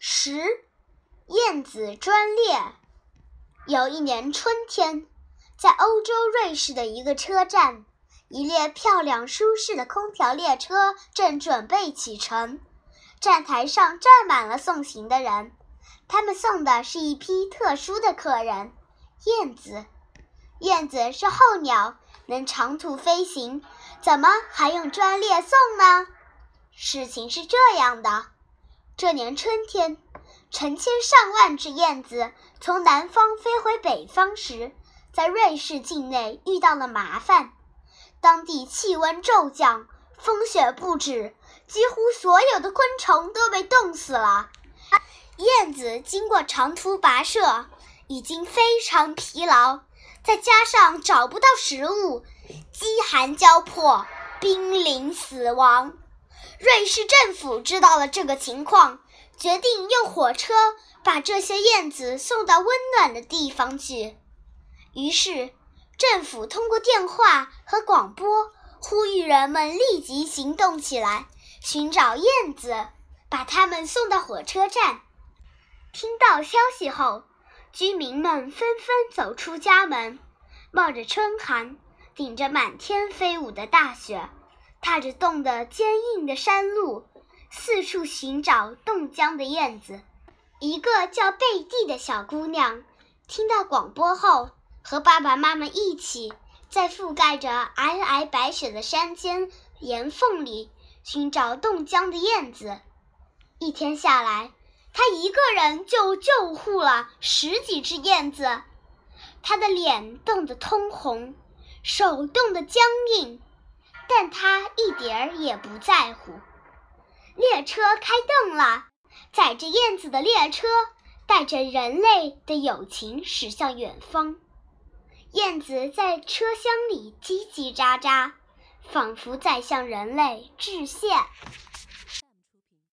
十，燕子专列。有一年春天，在欧洲瑞士的一个车站，一列漂亮舒适的空调列车正准备启程。站台上站满了送行的人，他们送的是一批特殊的客人——燕子。燕子是候鸟，能长途飞行，怎么还用专列送呢？事情是这样的。这年春天，成千上万只燕子从南方飞回北方时，在瑞士境内遇到了麻烦。当地气温骤降，风雪不止，几乎所有的昆虫都被冻死了。燕子经过长途跋涉，已经非常疲劳，再加上找不到食物，饥寒交迫，濒临死亡。瑞士政府知道了这个情况，决定用火车把这些燕子送到温暖的地方去。于是，政府通过电话和广播呼吁人们立即行动起来，寻找燕子，把它们送到火车站。听到消息后，居民们纷纷走出家门，冒着春寒，顶着满天飞舞的大雪。踏着冻得坚硬的山路，四处寻找冻僵的燕子。一个叫贝蒂的小姑娘听到广播后，和爸爸妈妈一起在覆盖着皑皑白雪的山间岩缝里寻找冻僵的燕子。一天下来，她一个人就救护了十几只燕子。她的脸冻得通红，手冻得僵硬。但他一点儿也不在乎。列车开动了，载着燕子的列车带着人类的友情驶向远方。燕子在车厢里叽叽喳喳，仿佛在向人类致谢。